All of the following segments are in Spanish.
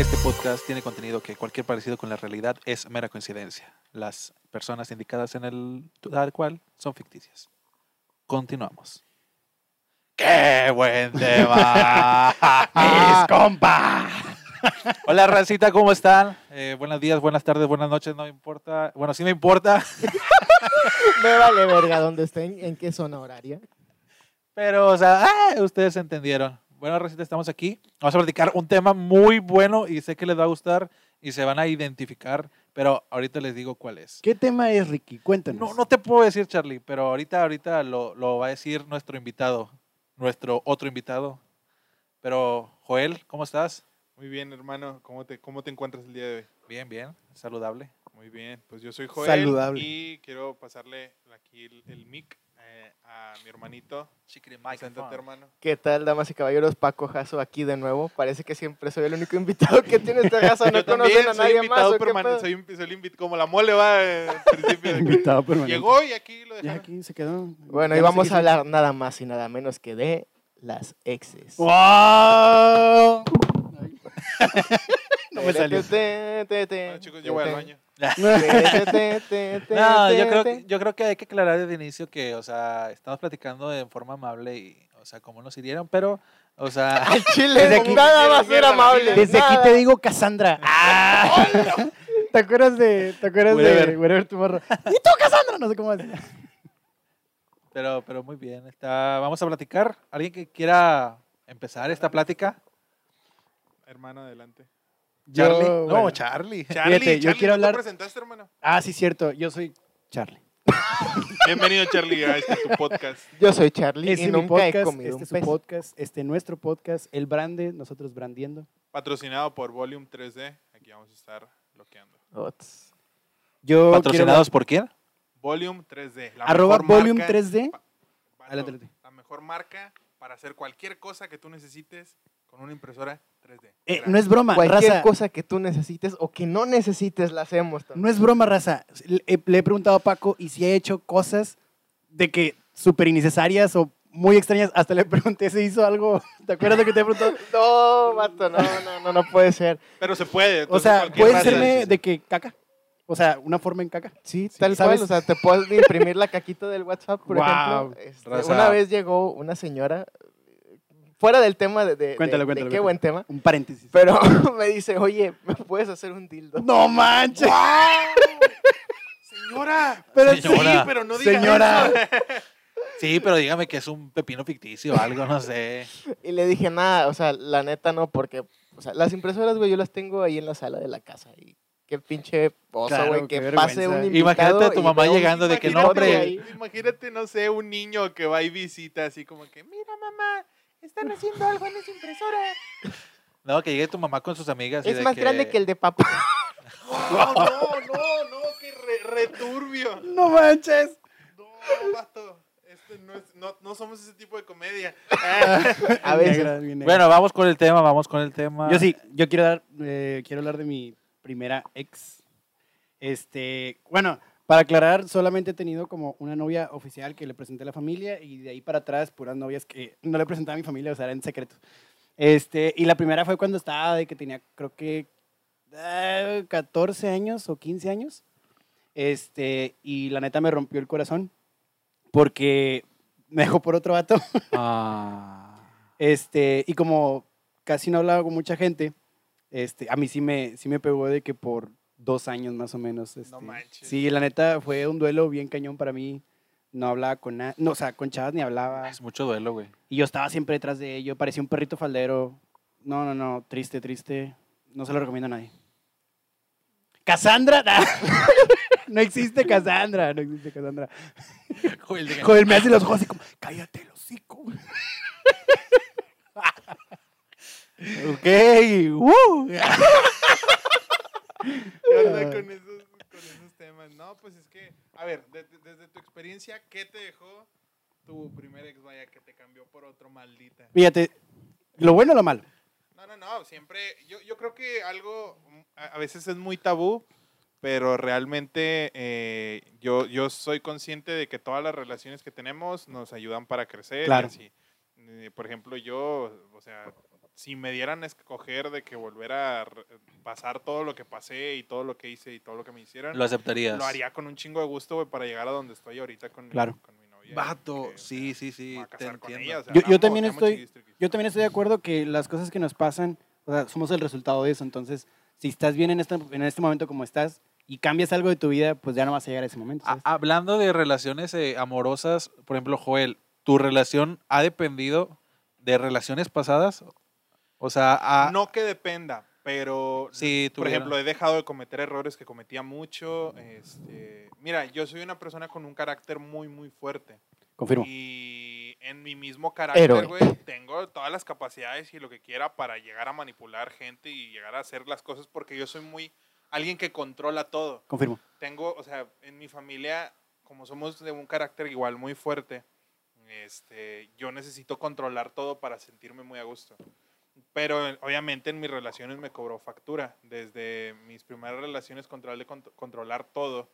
Este podcast tiene contenido que cualquier parecido con la realidad es mera coincidencia. Las personas indicadas en el tal cual son ficticias. Continuamos. ¡Qué buen tema! ¡Mis compa! Hola, Rancita, ¿cómo están? Eh, buenos días, buenas tardes, buenas noches, no me importa. Bueno, sí me importa, Me vale verga donde estén, en qué zona horaria. pero, o sea, ah, ustedes entendieron. Bueno, Rancita, estamos aquí. Vamos a platicar un tema muy bueno y sé que les va a gustar y se van a identificar, pero ahorita les digo cuál es. ¿Qué tema es, Ricky? Cuéntanos. No, no te puedo decir, Charlie, pero ahorita, ahorita lo, lo va a decir nuestro invitado, nuestro otro invitado. Pero, Joel, ¿cómo estás? Muy bien, hermano. ¿Cómo te, ¿Cómo te encuentras el día de hoy? Bien, bien, saludable. Muy bien. Pues yo soy Joel. Saludable. Y quiero pasarle aquí el, el mic eh, a mi hermanito. Preséntate, hermano. ¿Qué tal, damas y caballeros? Paco Jasso aquí de nuevo. Parece que siempre soy el único invitado que tiene esta casa. No Yo también conocen a soy nadie más. invitado. Soy, un- soy el invit- como la mole va eh, al principio. de Invitado permanente. Llegó y aquí lo dejaron. aquí se quedó. Bueno, y vamos a hablar nada más y nada menos que de las exes. ¡Wow! no me salió. Bueno, chicos, yo voy al baño. No, yo creo, yo creo que hay que aclarar desde el inicio que, o sea, estamos platicando de forma amable y, o sea, cómo nos hirieron, pero, o sea, chile, Desde aquí- nada va a ser Mierda, la amable. Desde aquí te digo Cassandra. ¡Ah! ¿Te acuerdas de, te acuerdas de Wherever. Wherever Tomorrow? ¿Y tú, Cassandra? No sé cómo decir. pero, pero muy bien. Está, vamos a platicar. ¿Alguien que quiera empezar esta plática? Hermano, adelante. Charlie. Yo, no, bueno. Charlie. Charlie, Fíjate, yo Charlie, quiero ¿no te hablar- presentaste, hermano? Ah, sí, cierto. Yo soy Charlie. Bienvenido, Charlie, a este tu podcast. Yo soy Charlie Este y nunca he podcast, comido este un es su pez. podcast, este es nuestro podcast, el brande, nosotros brandiendo. Patrocinado por Volume 3D. Aquí vamos a estar bloqueando. Ots. Yo ¿Patrocinados por quién? Volume 3D. La Arroba mejor Volume marca- 3D. Pa- vato, Adelante, adelante. La mejor marca para hacer cualquier cosa que tú necesites con una impresora 3D. Eh, no es broma, Cualquier raza. cosa que tú necesites o que no necesites la hacemos también. No es broma, raza. Le, eh, le he preguntado a Paco y si ha hecho cosas de que súper innecesarias o muy extrañas. Hasta le pregunté si hizo algo. ¿Te acuerdas de que te he preguntado? No, vato, no, no, no, no puede ser. Pero se puede. O sea, puede serme de que caca. O sea, una forma en caca. Sí, Sí, tal ¿sabes? cual. O sea, te puedes imprimir la caquita del WhatsApp, por Guau, ejemplo. Este, raza. una vez llegó una señora, fuera del tema de, de- Cuéntalo, de- de cuéntalo, qué cuéntalo. buen tema, Un paréntesis. pero me dice, oye, ¿me puedes hacer un dildo? No manches. Señora. Pero Señora. Sí, pero no digas Señora. eso. Sí, pero dígame que es un pepino ficticio o algo, no sé. Y le dije, nada, o sea, la neta no, porque, o sea, las impresoras, güey, yo las tengo ahí en la sala de la casa. Y qué pinche oso, güey, que pase vergüenza. un invitado. Imagínate a tu mamá llegando de que no, Imagínate, hombre. Imagínate, no sé, un niño que va y visita así como que, mira mamá, están haciendo algo en esa impresora. No, que llegue tu mamá con sus amigas. y Es de más grande que el de papá. No, no, no, no, qué re- returbio. No manches. No, vato. Este no, es, no, no somos ese tipo de comedia. A veces. Bien. Bueno, vamos con el tema, vamos con el tema. Yo sí, yo quiero dar, eh, quiero hablar de mi primera ex. Este, bueno, para aclarar, solamente he tenido como una novia oficial que le presenté a la familia y de ahí para atrás puras novias que no le presentaba a mi familia, o sea, eran secretos. Este, y la primera fue cuando estaba de que tenía, creo que eh, 14 años o 15 años. Este, y la neta me rompió el corazón porque me dejó por otro vato. Ah. Este, y como casi no hablaba con mucha gente, este, a mí sí me, sí me pegó de que por dos años más o menos. Este, manches. Sí, la neta fue un duelo bien cañón para mí. No hablaba con nada, no, o sea, con chavas ni hablaba. Es mucho duelo, güey. Y yo estaba siempre detrás de ello, parecía un perrito faldero. No, no, no, triste, triste. No se lo recomiendo a nadie. ¡Cassandra! no existe Cassandra, no existe Cassandra. Joder, diga- Joder, me hace los ojos así como, cállate el hocico. Ok. uh. ¿Qué onda con esos, con esos temas? No, pues es que, a ver, de- de- desde tu experiencia, ¿qué te dejó tu primer ex, vaya, que te cambió por otro maldita? Fíjate, lo bueno o lo malo. No, no, no, siempre, yo, yo creo que algo a, a veces es muy tabú, pero realmente eh, yo, yo soy consciente de que todas las relaciones que tenemos nos ayudan para crecer. y Claro. así. Eh, por ejemplo, yo, o sea, si me dieran a escoger de que volver a pasar todo lo que pasé y todo lo que hice y todo lo que me hicieran, Lo aceptarías. lo haría con un chingo de gusto, güey, para llegar a donde estoy ahorita con, mi- Claro. con mi novia. Vato, que, sí, sí, sí, te entiendo. ella, o sea, Yo- yo amo, también estoy-. Yo también estoy de acuerdo que las cosas que nos pasan, o sea, somos el resultado de eso. Entonces, si estás bien en este, en este momento como estás y cambias algo de tu vida, pues ya no vas a llegar a ese momento. Hablando de relaciones eh, amorosas, por ejemplo, Joel, ¿tu relación ha dependido de relaciones pasadas? O sea, ha- No que dependa, pero sí, por ejemplo, he dejado de cometer errores que cometía mucho. Este, mira, yo soy una persona con un carácter muy, muy fuerte. Confirmo. Y en mi mismo carácter, güey, tengo todas las capacidades y lo que quiera para llegar a manipular gente y llegar a hacer las cosas porque yo soy muy alguien que controla todo. Confirmo. Tengo, o sea, en mi familia, como somos de un carácter igual muy fuerte, este, yo necesito controlar todo para sentirme muy a gusto. Pero obviamente en mis relaciones me cobró factura. Desde mis primeras relaciones controlé cont- controlar todo.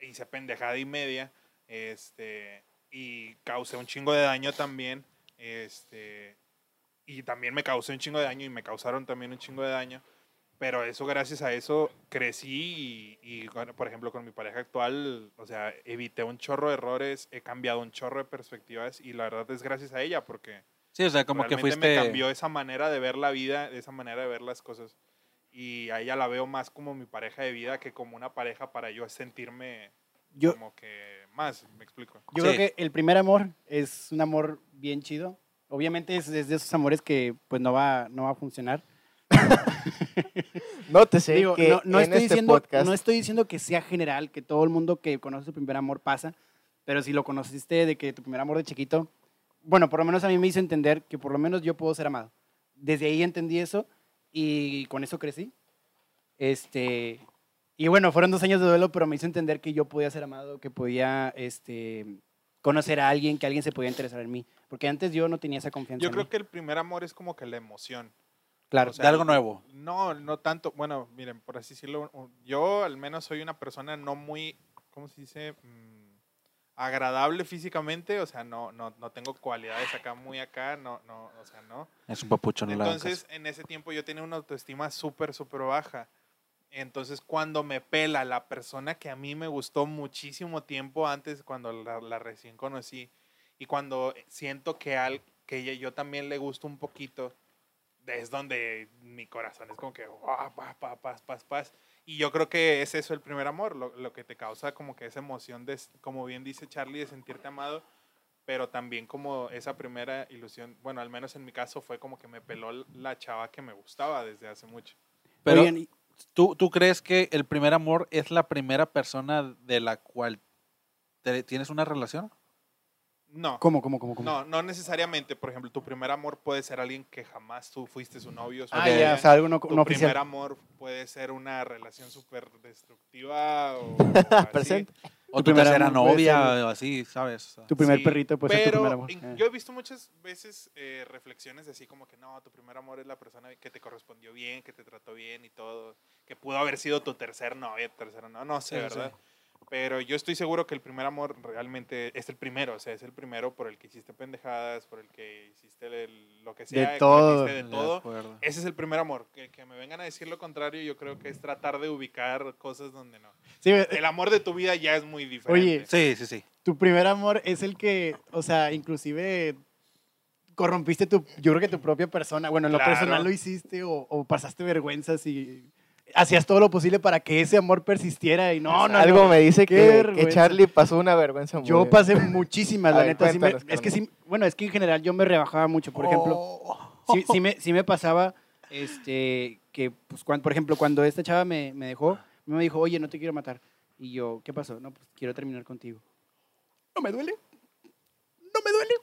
Hice pendejada y media. Este, y causé un chingo de daño también. Este, y también me causé un chingo de daño y me causaron también un chingo de daño. Pero eso, gracias a eso, crecí y, y, bueno, por ejemplo, con mi pareja actual, o sea, evité un chorro de errores, he cambiado un chorro de perspectivas y la verdad es gracias a ella porque Sí, o sea, como que realmente fuiste... me cambió esa manera de ver la vida, esa manera de ver las cosas. Y a ella la veo más como mi pareja de vida que como una pareja para yo sentirme Yo, como que más, me explico. yo Sí. creo que el primer amor es un amor bien chido. Obviamente es, es de esos amores que pues no va, no va a funcionar. Nótese Digo, que no, no en estoy este diciendo, podcast no estoy diciendo que sea general, que todo el mundo que conoce su primer amor pasa, pero si lo conociste de que tu primer amor de chiquito, bueno, por lo menos a mí me hizo entender que por lo menos yo puedo ser amado. Desde ahí entendí eso y con eso crecí. Este, y bueno, fueron dos años de duelo, pero me hizo entender que yo podía ser amado, que podía este, conocer a alguien, que alguien se podía interesar en mí. Porque antes yo no tenía esa confianza. Yo en creo mí. que el primer amor es como que la emoción. claro. o sea, de algo nuevo. No, no tanto. Bueno, miren, por así decirlo, yo al menos soy una persona no muy, ¿cómo se dice? Mm, agradable físicamente, o sea, no, no, no tengo cualidades acá muy acá, no, no, o sea, no. Es un papucho, no Entonces, en ese tiempo yo tenía una autoestima súper, súper baja. Entonces, cuando me pela la persona que a mí me gustó muchísimo tiempo antes, cuando la, la recién conocí, y cuando siento que, al, que yo también le gusto un poquito, es donde mi corazón es como que, "Guau, pa, pa, paz, paz, paz. Y yo creo que es eso el primer amor, lo, lo que te causa como que esa emoción, de, como bien dice Charlie, de sentirte amado, pero también como esa primera ilusión, bueno, al menos en mi caso fue como que me peló la chava que me gustaba desde hace mucho. Pero, Oigan, ¿tú, ¿tú crees que el primer amor es la primera persona de la cual te- tienes una relación? No, ¿Cómo, cómo, cómo, cómo? no, no necesariamente. Por ejemplo, tu primer amor puede ser alguien que jamás tú fuiste su novio. su Ah, ya, o sea, algo no, tu no primer amor puede ser una relación súper destructiva o, o así. Presente. ¿O Tu tu primer tercera novia ser- o así, sabes? O sea, Tu primer Sí, perrito puede ser tu primer amor. Eh. yo he visto muchas veces eh, reflexiones así como que no, tu primer amor es la persona que te correspondió bien, que te trató bien y todo, que pudo haber sido tu tercer novia, tercera no, no sé, Sí, sí. Pero yo estoy seguro que el primer amor realmente es el primero, o sea, es el primero por el que hiciste pendejadas, por el que hiciste el- lo que sea, que todo. metiste de de todo. Ese es el primer amor. Que, que me vengan a decir lo contrario, yo creo que es tratar de ubicar cosas donde no. Sí, El amor de tu vida ya es muy diferente. Oye, Sí, sí, sí. tu primer amor es el que, o sea, inclusive corrompiste tu, yo creo que tu propia persona. Bueno, en lo Claro. personal lo hiciste o, o pasaste vergüenzas y hacías todo lo posible para que ese amor persistiera y no, no, Algo no. me dice que. Charlie pasó una vergüenza muy Yo pasé muchísimas, la ver, neta. sí me- cuéntanos, es que sí, bueno, es que en general yo me rebajaba mucho. Por ejemplo, Oh. sí, sí me, sí me pasaba este, que, pues, cuando, por ejemplo, cuando esta chava me, me dejó, me dijo, oye, no te quiero matar. Y yo, ¿qué pasó? No, pues quiero terminar contigo. No me duele. No me duele.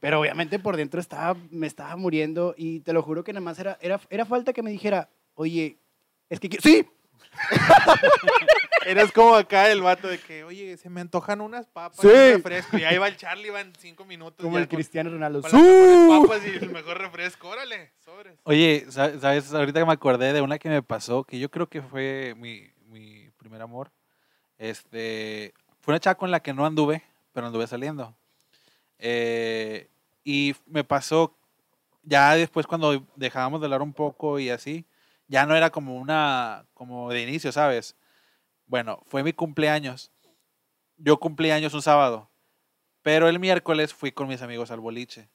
Pero obviamente por dentro estaba, me estaba muriendo y te lo juro que nada más era, era, era falta que me dijera, oye, es que... ¡Sí! Eres como acá el vato de que, oye, se me antojan unas papas Sí. y un refresco. Y ahí va el Charlie, van cinco minutos. Como ya el con- Cristiano Ronaldo. Con papas y el mejor refresco. Órale, sobres. Oye, sa- ¿sabes? Ahorita que me acordé de una que me pasó, que yo creo que fue mi, mi primer amor. Este, fue una chava con la que no anduve, pero anduve saliendo. Eh, y me pasó, ya después cuando dejábamos de hablar un poco y así, ya no era como una, como de inicio, ¿sabes? Bueno, fue mi cumpleaños. Yo cumplí años un sábado, pero el miércoles fui con mis amigos al boliche.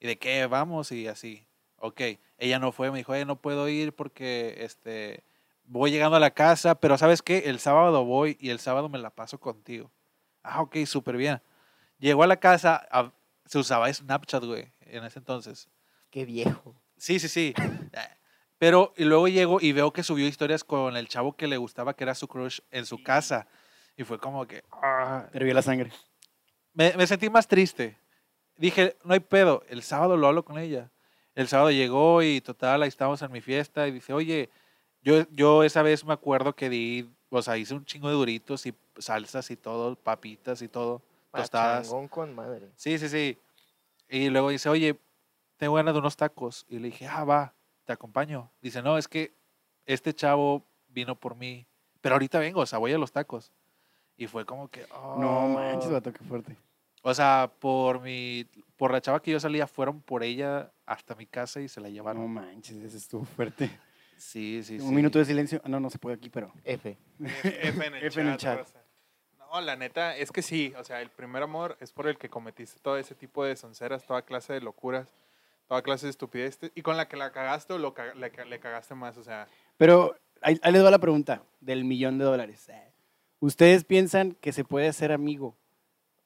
¿Y de qué vamos? Y así. Ok, ella no fue, me dijo, "Eh, no puedo ir porque este, voy llegando a la casa, pero ¿sabes qué? El sábado voy y el sábado me la paso contigo. Ah, ok, súper bien. Llegó a la casa, a- se usaba Snapchat, güey, en ese entonces. Qué viejo. Sí, sí, sí. Pero y luego llego y veo que subió historias con el chavo que le gustaba, que era su crush, en su casa. Y fue como que... ah, hervió la sangre. me, me sentí más triste. Dije, no hay pedo, el sábado lo hablo con ella. El sábado llegó y total, ahí estábamos en mi fiesta y dice, oye, yo, yo esa vez me acuerdo que di, o sea, hice un chingo de duritos y salsas y todo, papitas y todo, tostadas. Con madre. Sí, sí, sí. Y luego dice, oye, tengo ganas de unos tacos. Y le dije, ah, va, te acompaño. Dice, no, es que este chavo vino por mí, pero ahorita vengo, o sea, voy a los tacos. Y fue como que, No "Oh". manches, vato, qué fuerte. O sea, por mi, por la chava que yo salía, fueron por ella hasta mi casa y se la No llevaron. manches, ese estuvo fuerte. Sí, sí, sí. Un minuto de silencio. Ah, No, no se puede aquí, pero. F. F, F en el F en el chat. No, la neta, es que sí. O sea, el primer amor es por el que cometiste todo ese tipo de sonceras, toda clase de locuras, toda clase de estupideces. Y con la que la cagaste o lo ca- le, le cagaste más. O sea, Pero ahí, ahí les va la pregunta del millón de dólares. ¿Ustedes piensan que se puede ser amigo?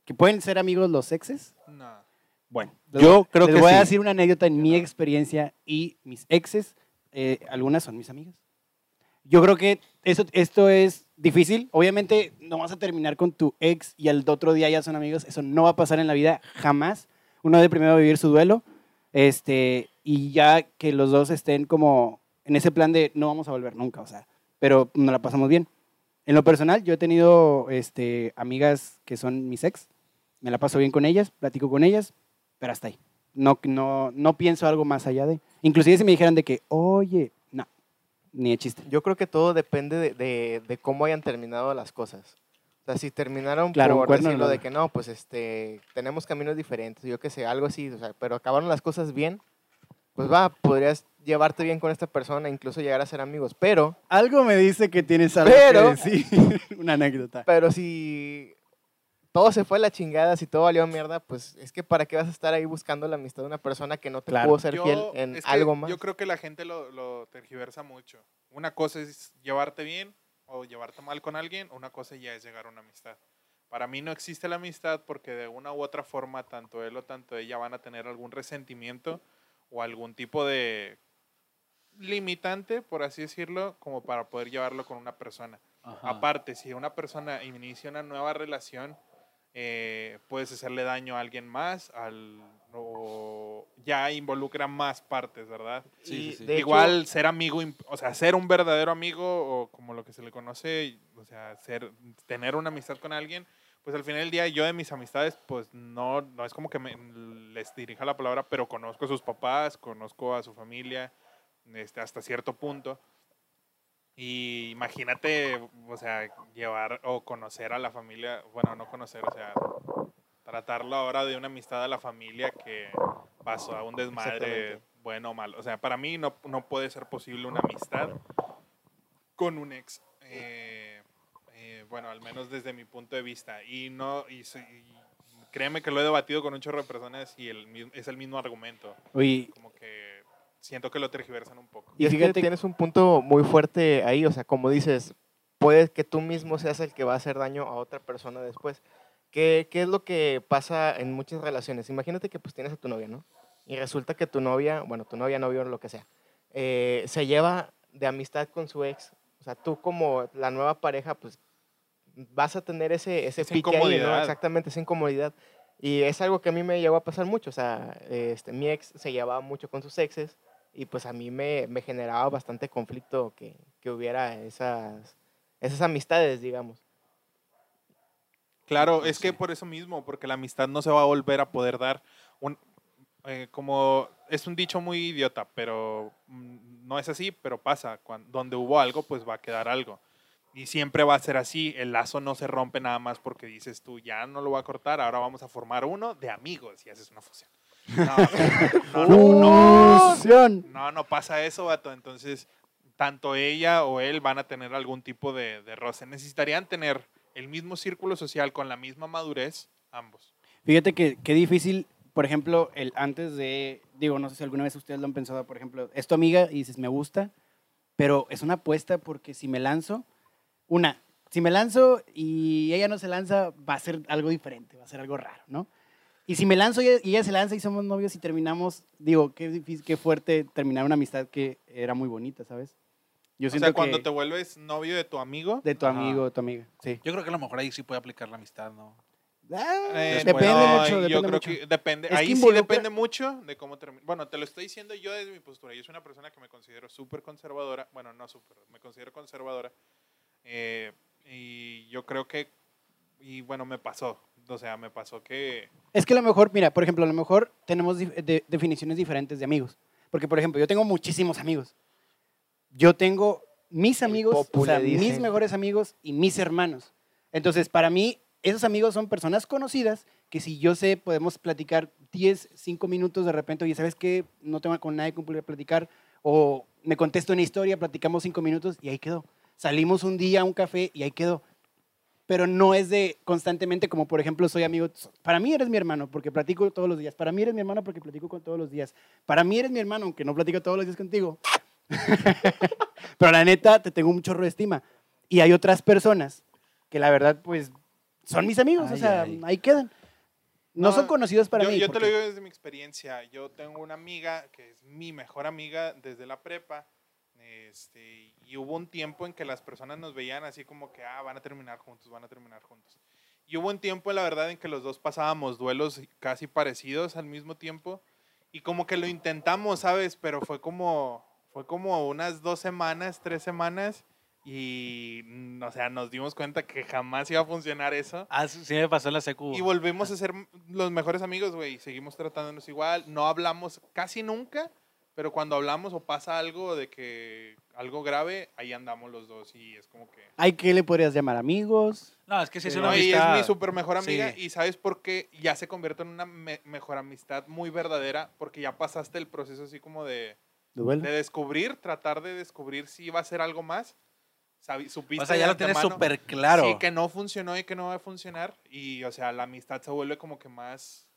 ¿Que pueden ser amigos los exes? no. Bueno, Yo voy- creo les que voy a sí. decir una anécdota en mi experiencia y mis exes, eh, algunas son mis amigas. Yo creo que eso, esto es difícil. Obviamente no vas a terminar con tu ex y al otro día ya son amigos. Eso no va a pasar en la vida jamás. Uno debe primero vivir su duelo este, y ya que los dos estén como en ese plan de no vamos a volver nunca, o sea, pero nos la pasamos bien. En lo personal, yo he tenido este, amigas que son mis ex, me la paso bien con ellas, platico con ellas, pero hasta ahí. No, no, no pienso algo más allá de. Inclusive si me dijeran de que, oye, no, ni de chiste. Yo creo que todo depende de, de- de cómo hayan terminado las cosas. O sea, si terminaron Claro, por cuerno decirlo no. de que no, pues este, tenemos caminos diferentes, yo qué sé, algo así, o sea, pero acabaron las cosas bien, pues va, podrías llevarte bien con esta persona, incluso llegar a ser amigos, pero, Algo me dice que tienes algo Pero- que decir. Una anécdota. pero si todo se fue a la chingada, si todo valió mierda, pues es que para qué vas a estar ahí buscando la amistad de una persona que no te Claro. pudo ser Yo- fiel en es que algo más. Yo creo que la gente lo, lo tergiversa mucho. Una cosa es llevarte bien o llevarte mal con alguien, una cosa ya es llegar a una amistad. Para mí no existe la amistad porque de una u otra forma, tanto él o tanto ella van a tener algún resentimiento o algún tipo de limitante, por así decirlo, como para poder llevarlo con una persona. Aparte, si una persona inicia una nueva relación, eh, puedes hacerle daño a alguien más, al, o ya involucra más partes, ¿verdad? Sí, sí, sí. hecho- Igual ser amigo, o sea, ser un verdadero amigo o como lo que se le conoce, o sea, ser, tener una amistad con alguien, pues al final del día yo de mis amistades, pues no, no es como que me- les dirija la palabra, pero conozco a sus papás, conozco a su familia, este, hasta cierto punto. Y imagínate, o sea, llevar o conocer a la familia, bueno, no conocer, o sea, tratarlo ahora de una amistad a la familia que pasó a un desmadre bueno o malo. O sea, para mí no, no puede ser posible una amistad con un ex. eh, eh, bueno, al menos desde mi punto de vista. Y no, y, créeme que lo he debatido con un chorro de personas y el, es el mismo argumento. Oye, Como que siento que lo tergiversan un poco. Y es que fíjate- tienes un punto muy fuerte ahí, o sea, como dices, puede que tú mismo seas el que va a hacer daño a otra persona después. ¿Qué, qué es lo que pasa en muchas relaciones? Imagínate que pues tienes a tu novia, ¿no? Y resulta que tu novia, bueno, tu novia, novio, lo que sea, eh, se lleva de amistad con su ex. O sea, tú como la nueva pareja, pues vas a tener ese, ese Esa pique ahí, ¿no? incomodidad. Exactamente, esa incomodidad. Y es algo que a mí me llegó a pasar mucho. O sea, este, mi ex se llevaba mucho con sus exes y pues a mí me, me generaba bastante conflicto que, que hubiera esas, esas amistades, digamos. Claro, Pues es que por eso mismo, porque la amistad no se va a volver a poder dar. Un, eh, como es un dicho muy idiota, pero mm, no es así, pero pasa. Cuando, donde hubo algo, pues va a quedar algo. Y siempre va a ser así. El lazo no se rompe nada más porque dices tú, ya no lo voy a cortar, ahora vamos a formar uno de amigos y haces una fusión. No, no, no, no, Fusión. no, no pasa eso, vato. Entonces, tanto ella o él van a tener algún tipo de, de roce. Necesitarían tener el mismo círculo social con la misma madurez, ambos. Fíjate que qué difícil, por ejemplo, el antes de, digo, no sé si alguna vez ustedes lo han pensado, por ejemplo, es tu amiga y dices, me gusta, pero es una apuesta porque si me lanzo, una, si me lanzo y ella no se lanza, va a ser algo diferente, va a ser algo raro, ¿no? Y si me lanzo y ella, se lanza y somos novios y terminamos, digo, qué difícil, qué fuerte terminar una amistad que era muy bonita, ¿sabes? Yo O siento sea, cuando que te vuelves novio de tu amigo, de tu Ajá. amigo, tu amiga, sí. Yo creo que a lo mejor ahí sí puede aplicar la amistad, ¿no? Ah, Eh, depende no, mucho, yo depende creo mucho. que depende. Es que ahí sí involucra- depende mucho de cómo termina. Bueno, te lo estoy diciendo yo desde mi postura. Yo soy una persona que me considero súper conservadora. Bueno, no súper, me considero conservadora. Eh, y yo creo que, y bueno, me pasó. O sea, me pasó que... Es que a lo mejor, mira, por ejemplo, a lo mejor tenemos dif- de- definiciones diferentes de amigos. Porque, por ejemplo, yo tengo muchísimos amigos. Yo tengo mis amigos, o sea, mis mejores amigos y mis hermanos. Entonces, para mí, esos amigos son personas conocidas que si yo sé, podemos platicar 10, 5 minutos de repente, oye, ¿sabes qué? No tengo con nadie con platicar. O me contesto una historia, platicamos 5 minutos y ahí quedó. Salimos un día a un café y ahí quedó pero no es de constantemente como por ejemplo soy amigo, para mí eres mi hermano porque platico todos los días, para mí eres mi hermano porque platico con todos los días, para mí eres mi hermano aunque no platico todos los días contigo, pero la neta te tengo un chorro de estima y hay otras personas que la verdad pues son mis amigos, o Ay, sea, ay. ahí quedan. No, No, son conocidos para yo, mí. yo te lo porque- digo desde mi experiencia. Yo tengo una amiga que es mi mejor amiga desde la prepa. Este, y hubo un tiempo en que las personas nos veían así como que, ah, van a terminar juntos, van a terminar juntos. Y hubo un tiempo, la verdad, en que los dos pasábamos duelos casi parecidos al mismo tiempo. Y como que lo intentamos, ¿sabes? Pero fue como, fue como unas dos semanas, tres semanas. Y, mm, o sea, nos dimos cuenta que jamás iba a funcionar eso. Ah, sí me pasó en la secu. Y volvemos a ser los mejores amigos, güey. Seguimos tratándonos igual. No hablamos casi nunca, pero cuando hablamos o pasa algo de que algo grave, ahí andamos los dos y es como que... ¿Hay qué le podrías llamar amigos? No, es que sí es Sí. una No, y es amistad. mi súper mejor amiga Sí. y ¿sabes por qué? Ya se convierte en una me- mejor amistad muy verdadera porque ya pasaste el proceso así como de, ¿Duelo? de descubrir, tratar de descubrir si iba a ser algo más. Sabi- supiste O sea, ya lo tienes súper claro. Sí, que no funcionó y que no va a funcionar. Y, o sea, la amistad se vuelve como que más,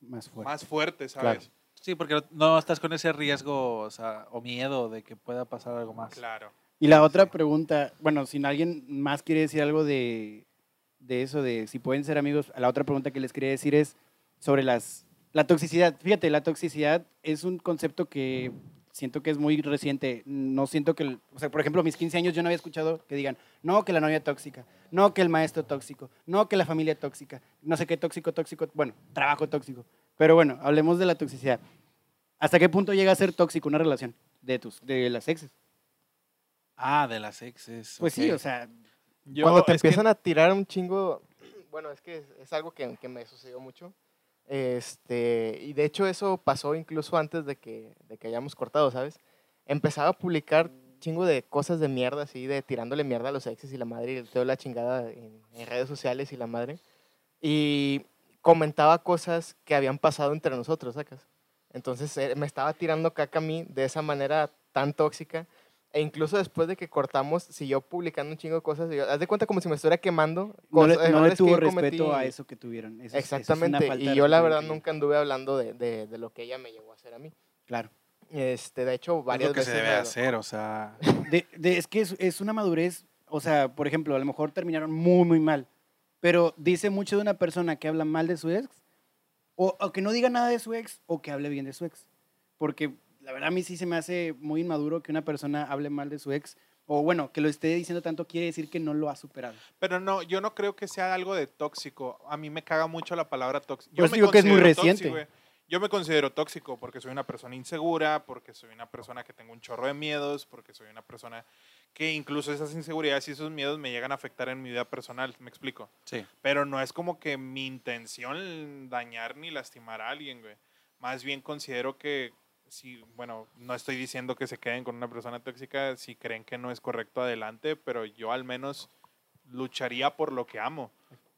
Más fuerte. más fuerte, ¿sabes? Claro. Sí, porque no estás con ese riesgo o, sea, o miedo de que pueda pasar algo más. Claro. Y la otra Sí. pregunta, bueno, si alguien más quiere decir algo de, de eso, de si pueden ser amigos, la otra pregunta que les quería decir es sobre las, la toxicidad. Fíjate, la toxicidad es un concepto que siento que es muy reciente. No siento que, o sea, por ejemplo, a mis 15 años yo no había escuchado que digan, no, que la novia tóxica, no, que el maestro tóxico, no, que la familia tóxica, no sé qué tóxico, tóxico, bueno, trabajo tóxico. Pero bueno, hablemos de la toxicidad. ¿Hasta qué punto llega a ser tóxico una relación de tus, de las exes? Ah, de las exes. Pues sí, ok. o sea, Yo- Cuando te es que- empiezan a tirar un chingo, bueno, es que es, es algo que, que me sucedió mucho. Este, y de hecho eso pasó incluso antes de que, de que hayamos cortado, ¿sabes? Empezaba a publicar chingo de cosas de mierda, así, de tirándole mierda a los exes y la madre, y toda la chingada en, en redes sociales y la madre. Y comentaba cosas que habían pasado entre nosotros, ¿sacas? Entonces eh, me estaba tirando caca a mí de esa manera tan tóxica. E incluso después de que cortamos, siguió publicando un chingo de cosas. y yo- haz de cuenta como si me estuviera quemando. no le, cosas- no le que tuvo respeto cometí. a eso que tuvieron. Eso es- eso es Exactamente. y yo la verdad increíble. nunca anduve hablando de, de, de lo que ella me llegó a hacer a mí. Claro. Este, de hecho, es varias lo que se veces debe lo- hacer, o sea. De- de- es que es, es una madurez, o sea, por ejemplo, a lo mejor terminaron muy, muy mal, pero dice mucho de una persona que habla mal de su ex, o, o que no diga nada de su ex, o que hable bien de su ex. Porque la verdad a mí sí se me hace muy inmaduro que una persona hable mal de su ex, o bueno, que lo esté diciendo tanto quiere decir que no lo ha superado. Pero no, yo no creo que sea algo de tóxico. A mí me caga mucho la palabra tóxico. Por eso digo que es muy reciente. Yo me considero tóxico porque soy una persona insegura, porque soy una persona que tengo un chorro de miedos, porque soy una persona que incluso esas inseguridades y esos miedos me llegan a afectar en mi vida personal, me explico. Sí. Pero no es como que mi intención dañar ni lastimar a alguien, güey. Más bien considero que si, bueno, no estoy diciendo que se queden con una persona tóxica si creen que no es correcto adelante, pero yo al menos lucharía por lo que amo.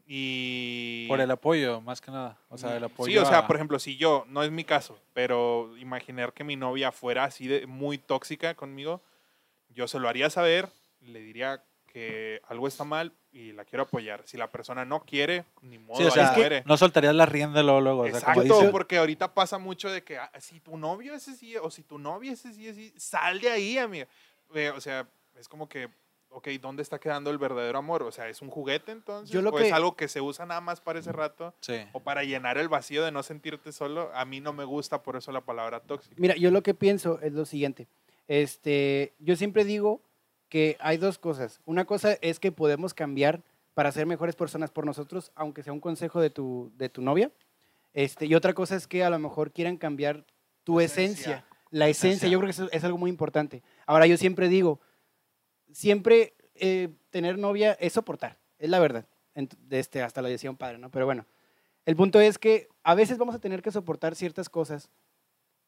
Y... Por el apoyo, más que nada. O sea, el apoyo. Sí, o sea, a- por ejemplo, si yo, no es mi caso, pero imaginar que mi novia fuera así de muy tóxica conmigo, yo se lo haría saber, le diría que algo está mal y la quiero apoyar. Si la persona no quiere, ni modo, Sí, o ahí sea, muere. no soltarías la rienda luego, luego. O sea, como Exacto, porque ahorita pasa mucho de que ah, si tu novio es así o si tu novia es así, así, sal de ahí, amiga. Eh, o sea, es como que, ok, ¿dónde está quedando el verdadero amor? O sea, ¿es un juguete entonces? Yo lo ¿O es algo que se usa nada más para ese rato? Sí. O para llenar el vacío de no sentirte solo, a mí no me gusta por eso la palabra tóxica. Mira, yo lo que pienso es lo siguiente. Este, yo siempre digo que hay dos cosas. Una cosa es que podemos cambiar para ser mejores personas por nosotros, aunque sea un consejo de tu, de tu novia. Este, y otra cosa es que a lo mejor quieran cambiar tu esencia. esencia. La esencia, yo creo que eso es algo muy importante. Ahora, yo siempre digo, siempre eh, tener novia es soportar, es la verdad. Este, hasta lo decía un padre, ¿no? Pero bueno, el punto es que a veces vamos a tener que soportar ciertas cosas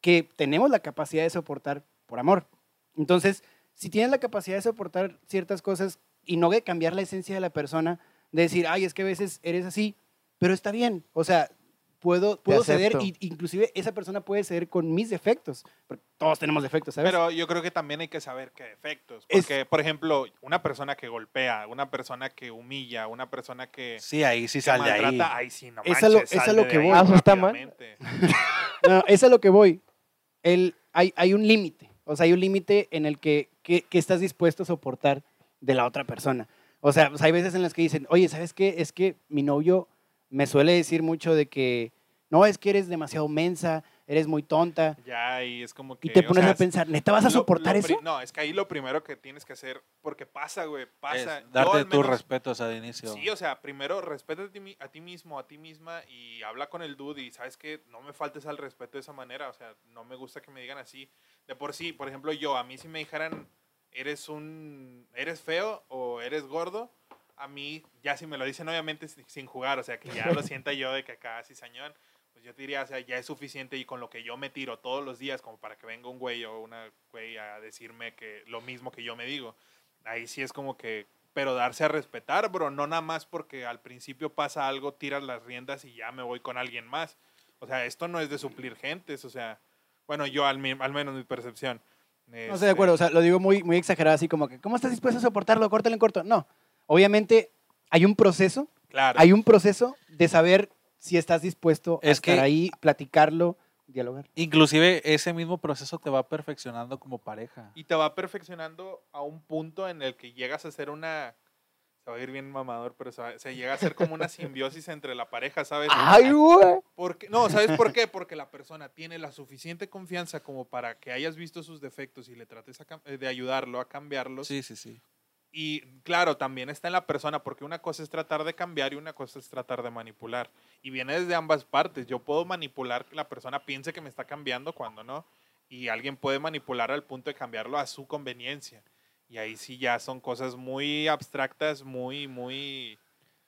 que tenemos la capacidad de soportar por amor. Entonces, si tienes la capacidad de soportar ciertas cosas y no de cambiar la esencia de la persona, de decir, ay, es que a veces eres así, pero está bien. O sea, puedo, puedo ceder y inclusive esa persona puede ceder con mis defectos. Porque todos tenemos defectos, ¿sabes? Pero yo creo que también hay que saber qué defectos. Es- Porque, por ejemplo, una persona que golpea, una persona que humilla, una persona que, Sí, ahí sí sale ahí. maltrata, ahí sí, no Es a lo- es a de que ahí voy. Ah, eso está mal. No, es a lo que voy. El, hay, hay un límite. O sea, hay un límite en el que, que, que estás dispuesto a soportar de la otra persona. O sea, pues hay veces en las que dicen, oye, ¿sabes qué? Es que mi novio me suele decir mucho de que, no, es que eres demasiado mensa, eres muy tonta. Ya, y es como que... Y te pones sea, a pensar, ¿neta vas a lo- soportar lo eso? No, es que ahí lo primero que tienes que hacer, porque pasa, güey, Es pasa. Yo darte tus respetos al inicio. Sí, o sea, primero respeta a ti, a ti mismo, a ti misma y habla con el dude y sabes que no me faltes al respeto de esa manera, o sea, no me gusta que me digan así. De por sí, por ejemplo, yo, a mí si me dijeran, eres un, eres feo o eres gordo, a mí, ya si me lo dicen obviamente si- sin jugar, o sea, que ya lo sienta yo de que acá cizañón, pues yo te diría, o sea, ya es suficiente y con lo que yo me tiro todos los días como para que venga un güey o una güey a decirme que lo mismo que yo me digo. Ahí sí es como que, pero darse a respetar, bro, no nada más porque al principio pasa algo, tiras las riendas y ya me voy con alguien más. O sea, esto no es de suplir gentes, o sea, bueno, yo al, al menos mi percepción. No estoy de Este, acuerdo, o sea, lo digo muy, muy exagerado, así como que, ¿cómo estás dispuesto a soportarlo? Córtalo en corto. No, obviamente hay un proceso, Claro. hay un proceso de saber si estás dispuesto a Es estar que- ahí, platicarlo, dialogar. Inclusive ese mismo proceso te va perfeccionando como pareja. Y te va perfeccionando a un punto en el que llegas a ser una... Se va a ir bien mamador, pero se, va- se llega a ser como una simbiosis entre la pareja, ¿sabes? ¡Ay, güey! Porque, no, ¿sabes por qué? Porque la persona tiene la suficiente confianza como para que hayas visto sus defectos y le trates a eh, de ayudarlo a cambiarlos. Sí, sí, sí. Y claro, también está en la persona, porque una cosa es tratar de cambiar y una cosa es tratar de manipular. Y viene desde ambas partes. Yo puedo manipular que la persona piense que me está cambiando cuando no. Y alguien puede manipular al punto de cambiarlo a su conveniencia. Y ahí sí ya son cosas muy abstractas, muy, muy,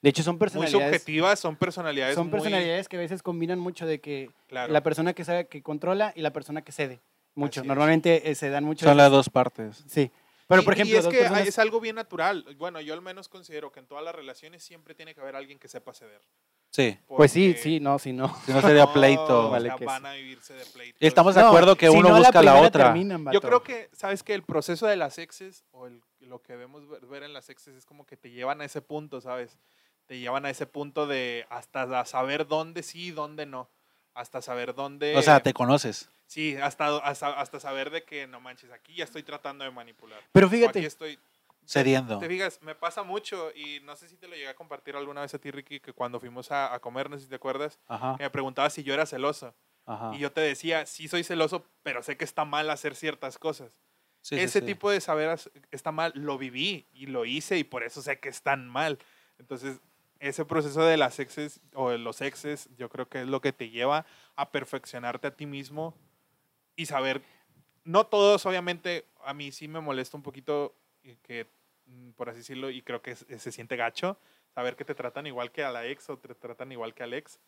De hecho, son muy personalidades. subjetivas, son personalidades son muy- personalidades que a veces combinan mucho de que claro. la persona que sabe que controla y la persona que cede. Mucho. Así. Normalmente eh, se dan mucho. Son las dos partes. Sí. Pero, Y- por y ejemplo, es dos que personas- es algo bien natural. Bueno, yo al menos considero que en todas las relaciones siempre tiene que haber alguien que sepa ceder. Sí. Pues sí, Porque sí, no, sí, no. Si no sería no, pleito. o Vale sea, que van sí. a vivirse de pleito. Y estamos de No, acuerdo que si uno no, busca la, primera otra. terminan, Yo creo que, ¿sabes que El proceso de las exes o el- lo que debemos ver, ver en las exes es como que te llevan a ese punto, ¿sabes? Te llevan a ese punto de hasta saber dónde sí y dónde no. Hasta saber dónde... O sea, te conoces. Sí, hasta, hasta, hasta saber de que, no manches, aquí ya estoy tratando de manipular. Pero O aquí fíjate, estoy... Cediendo. Te fijas, me pasa mucho y no sé si te lo llegué a compartir alguna vez a ti, Ricky, que cuando fuimos a, a comer, no sé si te acuerdas, Ajá. que me preguntabas si yo era celoso. Ajá. Y yo te decía, sí soy celoso, pero sé que está mal hacer ciertas cosas. Sí, sí, Ese sí. tipo de saber está mal, lo viví y lo hice y por eso sé que están mal. Entonces, ese proceso de las exes o de los exes, yo creo que es lo que te lleva a perfeccionarte a ti mismo y saber, no todos, obviamente, a mí sí me molesta un poquito que, mm, por así decirlo, y creo que se siente gacho, saber que te tratan igual que a la ex o te tratan igual que al ex.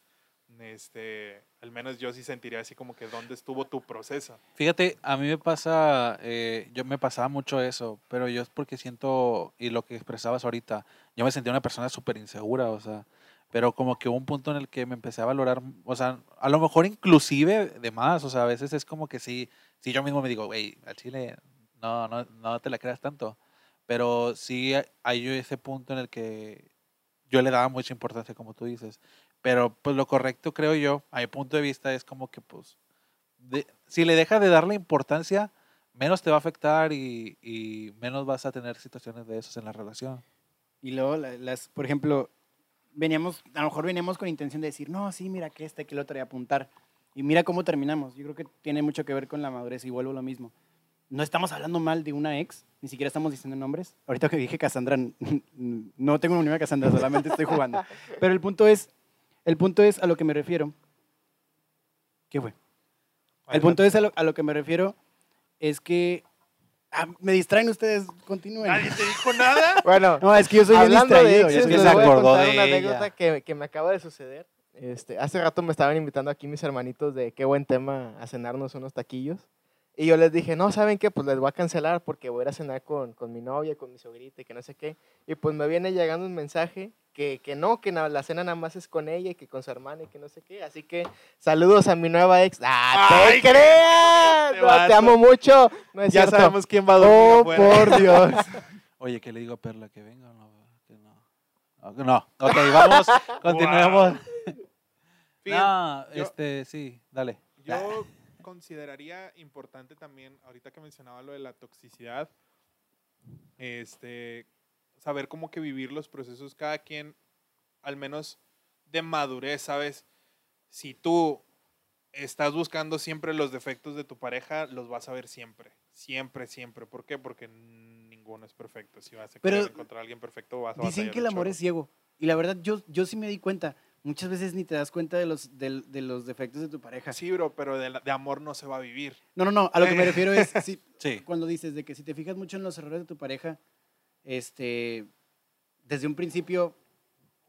Este, al menos yo sí sentiría así como que dónde estuvo tu proceso. Fíjate, a mí me pasa, eh, yo me pasaba mucho eso, pero yo es porque siento, y lo que expresabas ahorita, yo me sentía una persona súper insegura, o sea, pero como que hubo un punto en el que me empecé a valorar, o sea, a lo mejor inclusive de más, o sea, a veces es como que sí, sí yo mismo me digo, güey, al chile no, no, no te la creas tanto, pero sí hay ese punto en el que yo le daba mucha importancia, como tú dices, pero pues lo correcto creo yo, a mi punto de vista es como que pues, de- si le dejas de darle importancia, menos te va a afectar y, y menos vas a tener situaciones de esos en la relación. Y luego, la- las, por ejemplo, veníamos, a lo mejor veníamos con intención de decir, no, sí, mira que este, que el otro, y apuntar. Y mira cómo terminamos. Yo creo que tiene mucho que ver con la madurez y vuelvo a lo mismo. No estamos hablando mal de una ex, ni siquiera estamos diciendo nombres. Ahorita que dije Cassandra, no tengo una a Cassandra, solamente estoy jugando. Pero el punto es, el punto es a lo que me refiero. ¿Qué fue? El punto es a lo, a lo que me refiero es que ah, me distraen ustedes, continúen. Nadie te dijo nada. Bueno, No, es que yo soy bien hablando de distraído. yo exes, soy que les voy a contar de una ella. anécdota que, que me acaba de suceder. Este, hace rato me estaban invitando aquí mis hermanitos de qué buen tema a cenarnos unos taquillos. Y yo les dije, no, ¿saben qué? Pues les voy a cancelar porque voy a ir a cenar con, con mi novia, con mi sogrita y que no sé qué. Y pues me viene llegando un mensaje que, que no, que la cena nada más es con ella y que con su hermana y que no sé qué. Así que saludos a mi nueva ex. ¡Ah, te creas! No, te amo mucho. No es ya cierto. sabemos quién va a dormir Oh, afuera. por Dios. Oye, ¿qué le digo a Perla? ¿Que venga o no? Que no. No. Ok, vamos, continuemos. Fíjate, No, yo- este, sí, dale. Yo consideraría importante también, ahorita que mencionaba lo de la toxicidad, este, saber cómo que vivir los procesos cada quien, al menos de madurez, ¿sabes? Si tú estás buscando siempre los defectos de tu pareja, los vas a ver siempre, siempre, siempre. ¿Por qué? Porque ninguno es perfecto. Si vas a Pero encontrar a alguien perfecto, vas a Dicen que el amor chorro. es ciego. Y la verdad, yo, yo sí me di cuenta. Muchas veces ni te das cuenta de los, del- de, los defectos de tu pareja. Sí, bro, pero de, de amor no se va a vivir. No, no, no. A lo que me refiero es, sí, Sí. cuando dices de que si te fijas mucho en los errores de tu pareja, este, desde un principio,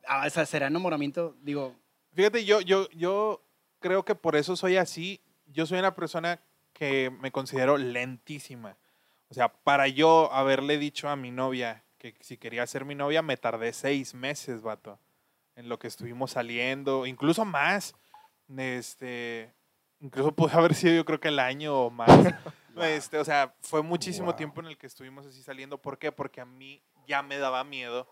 ah, o sea, será enamoramiento, digo, Fíjate, yo, yo, yo creo que por eso soy así. Yo soy una persona que me considero lentísima. O sea, para yo haberle dicho a mi novia que si quería ser mi novia, me tardé seis meses, vato. En lo que estuvimos saliendo, incluso más. Este, incluso pudo haber sido yo creo que el año o más. Este, o sea, fue muchísimo Wow. tiempo en el que estuvimos así saliendo. ¿Por qué? Porque a mí ya me daba miedo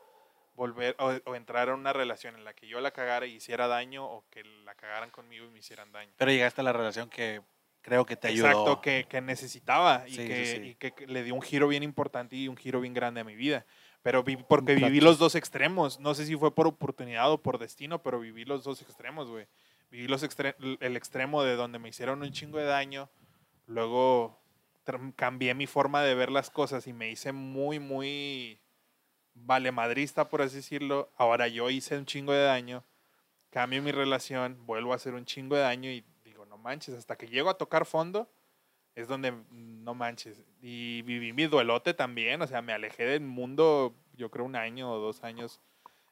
volver o, o entrar a una relación en la que yo la cagara y hiciera daño o que la cagaran conmigo y me hicieran daño. Pero llegaste a la relación que creo que te ayudó. Exacto, que, que necesitaba y, Sí, que, sí. y que le dio un giro bien importante y un giro bien grande a mi vida. Pero vi- porque viví los dos extremos. No sé si fue por oportunidad o por destino, pero viví los dos extremos, güey. Viví los extre- el extremo de donde me hicieron un chingo de daño. Luego cambié mi forma de ver las cosas y me hice muy, muy valemadrista, por así decirlo. Ahora yo hice un chingo de daño. Cambio mi relación, vuelvo a hacer un chingo de daño y digo, no manches, hasta que llego a tocar fondo es donde mm, no manches. Y viví mi duelote también, o sea, me alejé del mundo, yo creo un año o dos años.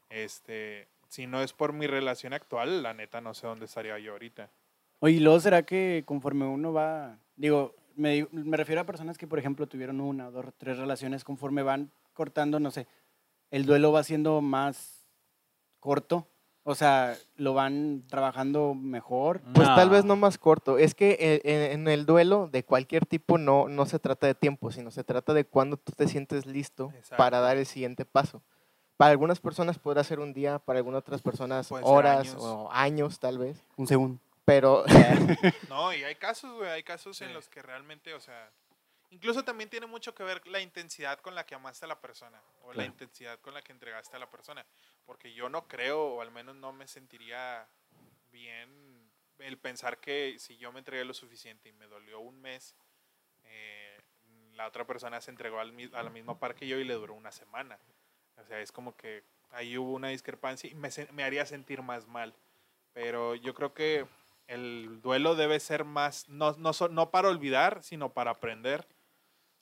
Este, si no es por mi relación actual, la neta no sé dónde estaría yo ahorita. Oye, ¿y luego será que conforme uno va, digo, me, me refiero a personas que, por ejemplo, tuvieron una, dos, tres relaciones, conforme van cortando, no sé, el duelo va siendo más corto, o sea, lo van trabajando mejor. Pues tal vez no más corto. Es que en, en el duelo de cualquier tipo no, no se trata de tiempo, sino se trata de cuando tú te sientes listo Exacto. para dar el siguiente paso. Para algunas personas podrá ser un día, para algunas otras personas Pueden horas años. o años tal vez. Un segundo. Pero No, y hay casos, güey, hay casos en Sí. los que realmente, o sea, incluso también tiene mucho que ver la intensidad con la que amaste a la persona o la Claro. intensidad con la que entregaste a la persona. Porque yo no creo, o al menos no me sentiría bien el pensar que si yo me entregué lo suficiente y me dolió un mes, eh, la otra persona se entregó al, a la misma par que yo y le duró una semana. O sea, es como que ahí hubo una discrepancia y me, me haría sentir más mal. Pero yo creo que el duelo debe ser más, no, no, no para olvidar, sino para aprender.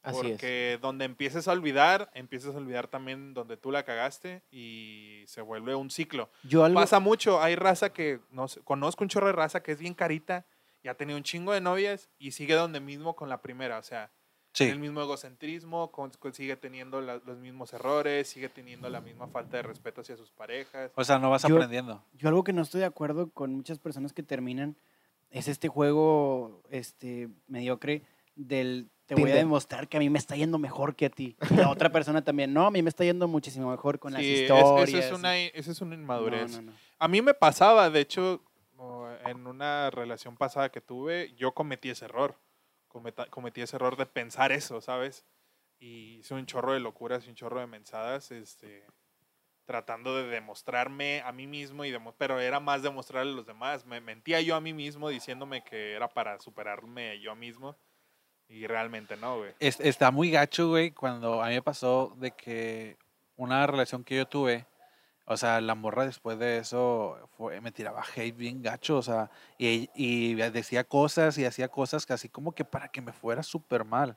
así es. porque donde empieces a olvidar, empiezas a olvidar también donde tú la cagaste y se vuelve un ciclo. Yo algo, Pasa mucho, hay raza que, no sé, conozco un chorro de raza que es bien carita y ha tenido un chingo de novias y sigue donde mismo con la primera. O sea, Sí. el mismo egocentrismo, con- con- sigue teniendo la- los mismos errores, sigue teniendo la misma falta de respeto hacia sus parejas. O sea, no vas Yo- aprendiendo. Yo algo que no estoy de acuerdo con muchas personas que terminan es este juego este mediocre del te voy a demostrar que a mí me está yendo mejor que a ti. Y la otra persona también, no, a mí me está yendo muchísimo mejor con las Sí, es- historias. eso, es una, eso es una No, inmadurez. no, no. A mí me pasaba, de hecho, en una relación pasada que tuve, yo cometí ese error. Cometa- cometí ese error de pensar eso, ¿sabes? Y hice un chorro de locuras y un chorro de mensadas, este, tratando de demostrarme a mí mismo, y pero era más demostrarle a los demás. Me mentía yo a mí mismo diciéndome que era para superarme yo mismo. Y realmente no, güey. Es- está muy gacho, güey, cuando a mí me pasó de que una relación que yo tuve, o sea, la morra después de eso fue, me tiraba hate bien gacho, o sea, y, y decía cosas y hacía cosas que así como que para que me fuera súper mal.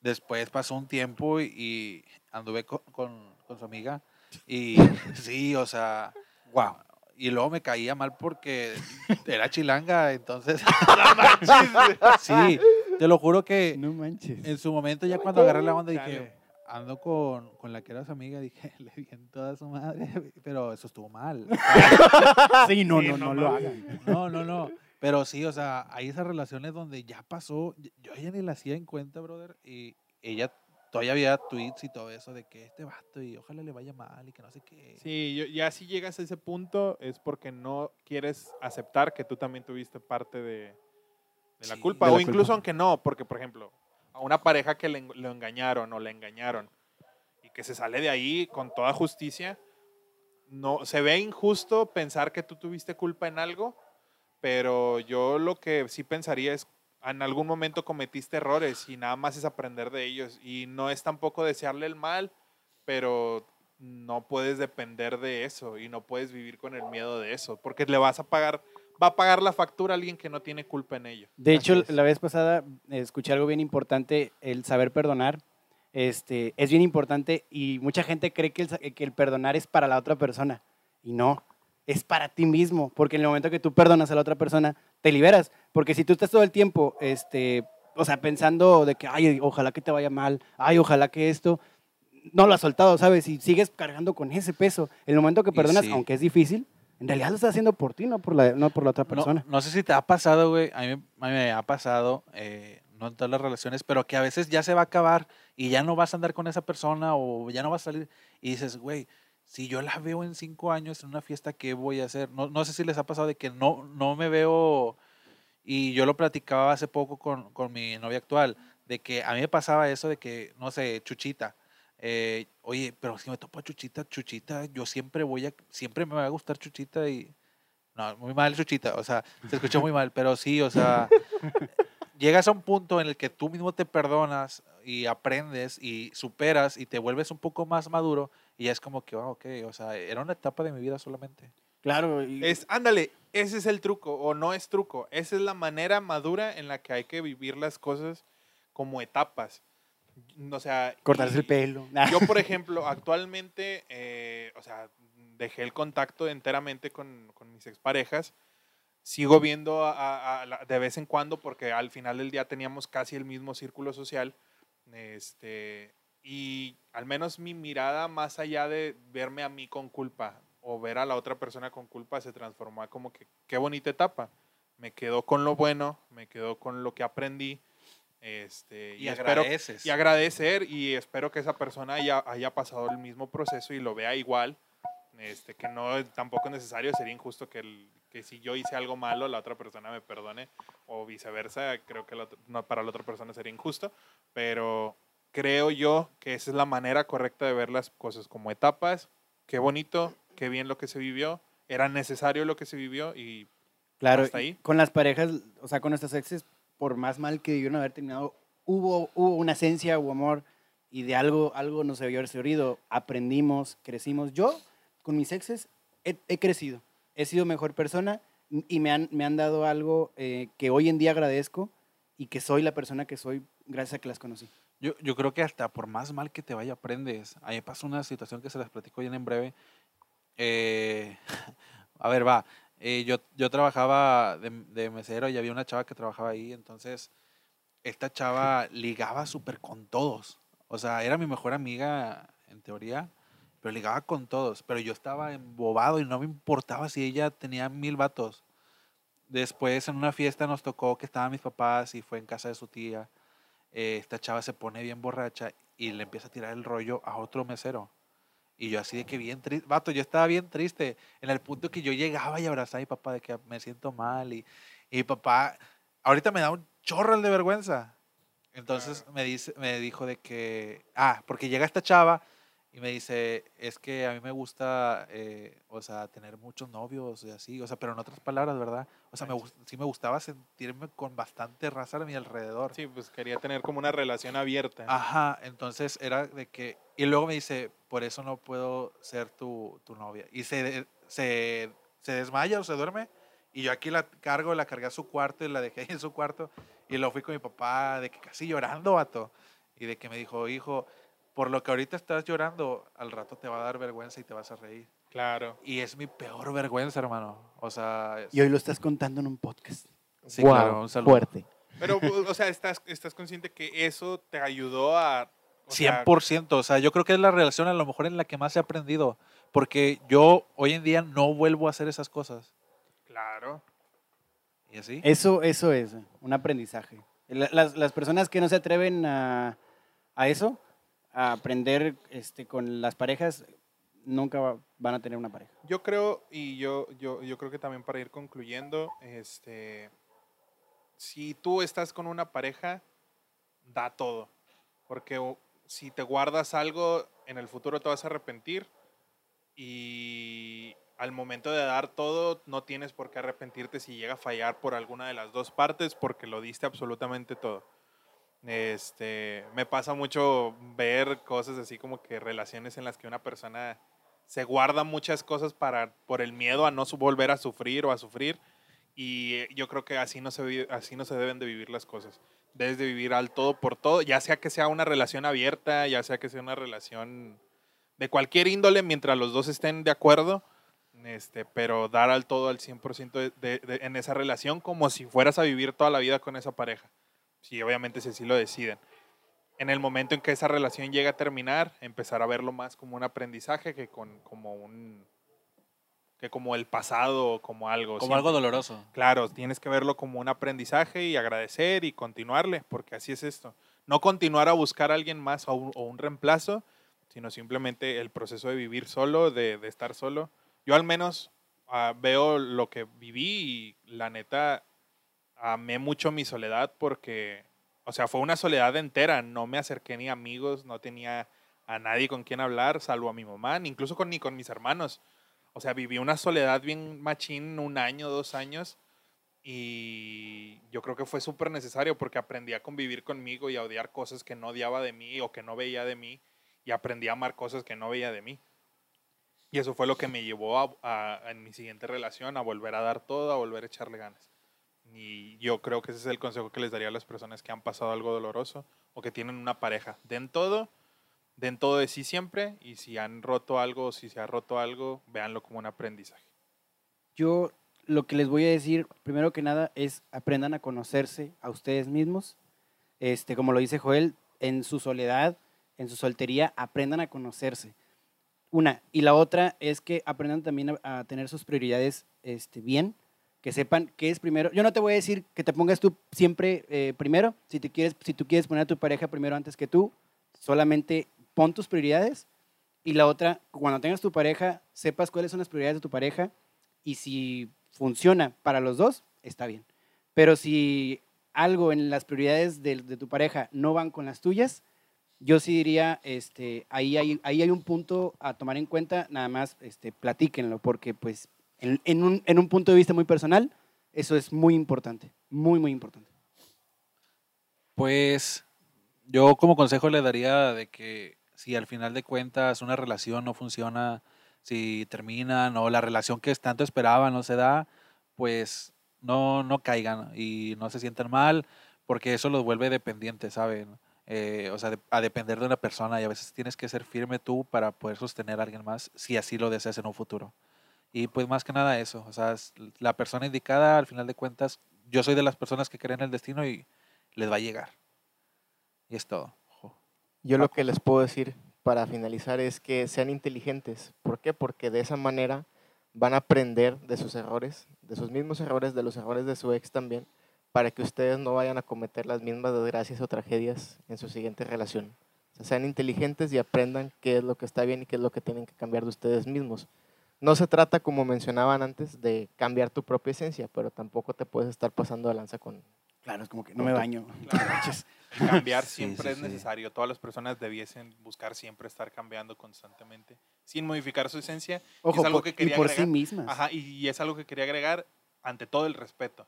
Después pasó un tiempo y, y anduve co- con, con su amiga y sí, o sea, wow. Y luego me caía mal porque era chilanga, entonces... sí, te lo juro que No manches. en su momento ya cuando agarré la onda dije. Ando con, con la que era su amiga, dije, le di en toda su madre, pero eso estuvo mal. Sí, no, Sí, no, no no lo hagan. No, no, no. Pero sí, o sea, hay esas relaciones donde ya pasó, yo ya ni la hacía en cuenta, brother, y ella todavía había tweets y todo eso de que este vato y ojalá le vaya mal y que no sé qué. Sí, yo- ya si llegas a ese punto es porque no quieres aceptar que tú también tuviste parte de, de la Sí, culpa. de o la incluso culpa. aunque no, porque por ejemplo, a una pareja que le, lo engañaron o le engañaron y que se sale de ahí con toda justicia, no, se ve injusto pensar que tú tuviste culpa en algo, pero yo lo que sí pensaría es en algún momento cometiste errores y nada más es aprender de ellos. Y no es tampoco desearle el mal, pero no puedes depender de eso y no puedes vivir con el miedo de eso, porque le vas a pagar, va a pagar la factura a alguien que no tiene culpa en ello. De hecho, la vez pasada eh, escuché algo bien importante, el saber perdonar. Este, es bien importante y mucha gente cree que el, que el perdonar es para la otra persona y no, es para ti mismo, porque en el momento que tú perdonas a la otra persona, te liberas, porque si tú estás todo el tiempo, este, o sea, pensando de que, ay, ojalá que te vaya mal, ay, ojalá que esto, no lo has soltado, ¿sabes? Y sigues cargando con ese peso. En el momento que perdonas, sí. aunque es difícil, en realidad lo estás haciendo por ti, no por la, no por la otra persona. no sé si te ha pasado, güey. A mí, a mí me ha pasado, eh, no en todas las relaciones, pero que a veces ya se va a acabar y ya no vas a andar con esa persona o ya no vas a salir. Y dices, güey, si yo la veo en cinco años en una fiesta, ¿qué voy a hacer? No, no sé si les ha pasado de que no, no me veo. Y yo lo platicaba hace poco con, con mi novia actual, de que a mí me pasaba eso de que, no sé, Chuchita. Eh, oye, pero si me topo a Chuchita, Chuchita, yo siempre voy a, siempre me va a gustar Chuchita y, no, muy mal Chuchita, o sea, se escuchó muy mal, pero sí, o sea, llegas a un punto en el que tú mismo te perdonas y aprendes y superas y te vuelves un poco más maduro y ya es como que, ah, ok, o sea, era una etapa de mi vida solamente. Claro, y- Es, ándale, ese es el truco, o no es truco, esa es la manera madura en la que hay que vivir las cosas como etapas. O sea, cortarse el pelo. Yo, por ejemplo, actualmente, eh, o sea, dejé el contacto enteramente con, con mis exparejas. Sigo viendo a- a- a la- de vez en cuando porque al final del día teníamos casi el mismo círculo social. Este, y al menos mi mirada, más allá de verme a mí con culpa o ver a la otra persona con culpa, se transformó a como que qué bonita etapa. Me quedo con lo bueno, me quedo con lo que aprendí. Este, Y, espero, agradeces. y agradecer y espero que esa persona haya, haya pasado el mismo proceso y lo vea igual. Este, que no tampoco es necesario, sería injusto que, el- que si yo hice algo malo, la otra persona me perdone o viceversa. Creo que la otra- no, para la otra persona sería injusto, pero creo yo que esa es la manera correcta de ver las cosas como etapas. Qué bonito, qué bien lo que se vivió, era necesario lo que se vivió y claro, hasta ahí. con las parejas, o sea, con nuestras exes, por más mal que debieron haber terminado, hubo, hubo una esencia, hubo amor, y de algo, algo nos haberse oído. Aprendimos, crecimos. Yo, con mis exes, he, crecido. He sido mejor persona y me han, me han dado algo eh, que hoy en día agradezco y que soy la persona que soy gracias a que las conocí. Yo, yo creo que hasta por más mal que te vaya, aprendes. A mí pasó una situación que se las platico bien en breve. Eh, a ver, va. Eh, yo, yo trabajaba de, de mesero y había una chava que trabajaba ahí, entonces esta chava ligaba súper con todos. O sea, era mi mejor amiga en teoría, pero ligaba con todos. Pero yo estaba embobado y no me importaba si ella tenía mil vatos. Después en una fiesta nos tocó que estaban mis papás y fue en casa de su tía. Eh, esta chava se pone bien borracha y le empieza a tirar el rollo a otro mesero. Y yo así de que bien triste, vato, yo estaba bien triste en el punto que yo llegaba y abrazaba a mi papá de que me siento mal y, y papá, ahorita me da un chorro el de vergüenza. Entonces me, dice, me dijo de que, ah, porque llega esta chava y me dice, es que a mí me gusta, eh, o sea, tener muchos novios y así, o sea, pero en otras palabras, ¿verdad? O sea, me, sí me gustaba sentirme con bastante raza a mi alrededor. Sí, pues quería tener como una relación abierta. Ajá, entonces era de que, y luego me dice, por eso no puedo ser tu, tu novia. Y se, se, se desmaya o se duerme, y yo aquí la cargo, la cargué a su cuarto y la dejé ahí en su cuarto, y luego fui con mi papá, de que casi llorando, vato, y de que me dijo, hijo, por lo que ahorita estás llorando, al rato te va a dar vergüenza y te vas a reír. Claro. Y es mi peor vergüenza, hermano. O sea, es- Y hoy lo estás contando en un podcast. sí, Guau, claro, un saludo. fuerte. Pero, o sea, estás, estás consciente que eso te ayudó a... o sea, 100%, o sea, yo creo que es la relación a lo mejor en la que más he aprendido, porque yo hoy en día no vuelvo a hacer esas cosas. Claro. ¿Y así? Eso, eso es un aprendizaje. La- Las, las personas que no se atreven a, a eso, a aprender este, con las parejas, nunca va- van a tener una pareja. Yo creo, y yo, yo, yo creo que también para ir concluyendo, este, si tú estás con una pareja, da todo. Porque si te guardas algo, en el futuro te vas a arrepentir. Y al momento de dar todo, no tienes por qué arrepentirte si llega a fallar por alguna de las dos partes, porque lo diste absolutamente todo. Este, me pasa mucho ver cosas así como que relaciones en las que una persona se guarda muchas cosas para por el miedo a no volver a sufrir o a sufrir y eh, yo creo que así no se así no se deben de vivir las cosas. Debes de vivir al todo por todo, ya sea que sea una relación abierta, ya sea que sea una relación de cualquier índole mientras los dos estén de acuerdo. Este, pero dar al todo al 100% de- de- de- en esa relación como si fueras a vivir toda la vida con esa pareja. Si obviamente si así lo deciden en el momento en que esa relación llega a terminar, empezar a verlo más como un aprendizaje que con, como un que como el pasado o como algo. Como algo doloroso. Claro, tienes que verlo como un aprendizaje y agradecer y continuarle, porque así es esto. No continuar a buscar a alguien más o un, o un reemplazo, sino simplemente el proceso de vivir solo, de, de estar solo. Yo al menos ah, veo lo que viví y la neta amé mucho mi soledad porque, o sea, fue una soledad entera. No me acerqué ni a amigos, no tenía a nadie con quien hablar, salvo a mi mamá, incluso con, ni con mis hermanos. O sea, viví una soledad bien machín, un año, dos años, y yo creo que fue súper necesario porque aprendí a convivir conmigo y a odiar cosas que no odiaba de mí o que no veía de mí, y aprendí a amar cosas que no veía de mí. Y eso fue lo que me llevó en mi siguiente relación a volver a dar todo, a volver a echarle ganas. Y yo creo que ese es el consejo que les daría a las personas que han pasado algo doloroso o que tienen una pareja. Den todo, den todo de sí siempre y si han roto algo o si se ha roto algo, véanlo como un aprendizaje. Yo lo que les voy a decir, primero que nada, es aprendan a conocerse a ustedes mismos. Este, como lo dice Joel, en su soledad, en su soltería, aprendan a conocerse. Una. Y la otra es que aprendan también a, a tener sus prioridades este, bien, que sepan qué es primero. Yo no te voy a decir que te pongas tú siempre eh, primero. Si, te quieres, si tú quieres poner a tu pareja primero antes que tú, solamente pon tus prioridades. Y la otra, cuando tengas tu pareja, sepas cuáles son las prioridades de tu pareja y si funciona para los dos, está bien. Pero si algo en las prioridades de, de tu pareja no van con las tuyas, yo sí diría, este, ahí, hay, ahí hay un punto a tomar en cuenta, nada más este, platíquenlo, porque pues en, un, en un punto de vista muy personal, eso es muy importante, muy, muy importante. Pues yo como consejo le daría de que si al final de cuentas una relación no funciona, si terminan o la relación que tanto esperaban no se da, pues no, no caigan y no se sientan mal porque eso los vuelve dependientes, ¿saben? Eh, o sea, a depender de una persona y a veces tienes que ser firme tú para poder sostener a alguien más si así lo deseas en un futuro. Y pues más que nada eso, o sea, es la persona indicada al final de cuentas, yo soy de las personas que creen en el destino y les va a llegar. Y es todo. Jo. Yo lo que les puedo decir para finalizar es que sean inteligentes. ¿Por qué? Porque de esa manera van a aprender de sus errores, de sus mismos errores, de los errores de su ex también, para que ustedes no vayan a cometer las mismas desgracias o tragedias en su siguiente relación. O sea, sean inteligentes y aprendan qué es lo que está bien y qué es lo que tienen que cambiar de ustedes mismos. No se trata, como mencionaban antes, de cambiar tu propia esencia, pero tampoco te puedes estar pasando de lanza con... Claro, es como que no me baño. Claro. Cambiar siempre sí, es sí. necesario. Todas las personas debiesen buscar siempre estar cambiando constantemente, sin modificar su esencia. Ojo, algo por- que y por sí mismas. Ajá, y es algo que quería agregar, ante todo el respeto.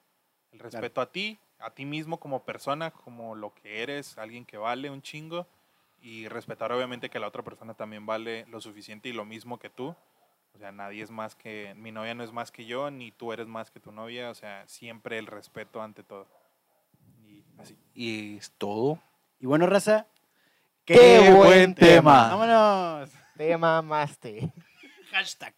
El respeto a ti, a ti mismo como persona, como lo que eres, alguien que vale un chingo. Y respetar obviamente que la otra persona también vale lo suficiente y lo mismo que tú. O sea, nadie es más que, mi novia no es más que yo, ni tú eres más que tu novia. O sea, siempre el respeto ante todo. Y así. Y es todo. Y bueno, raza. ¡Qué buen tema! ¡Vámonos! Te mamaste. Hashtag.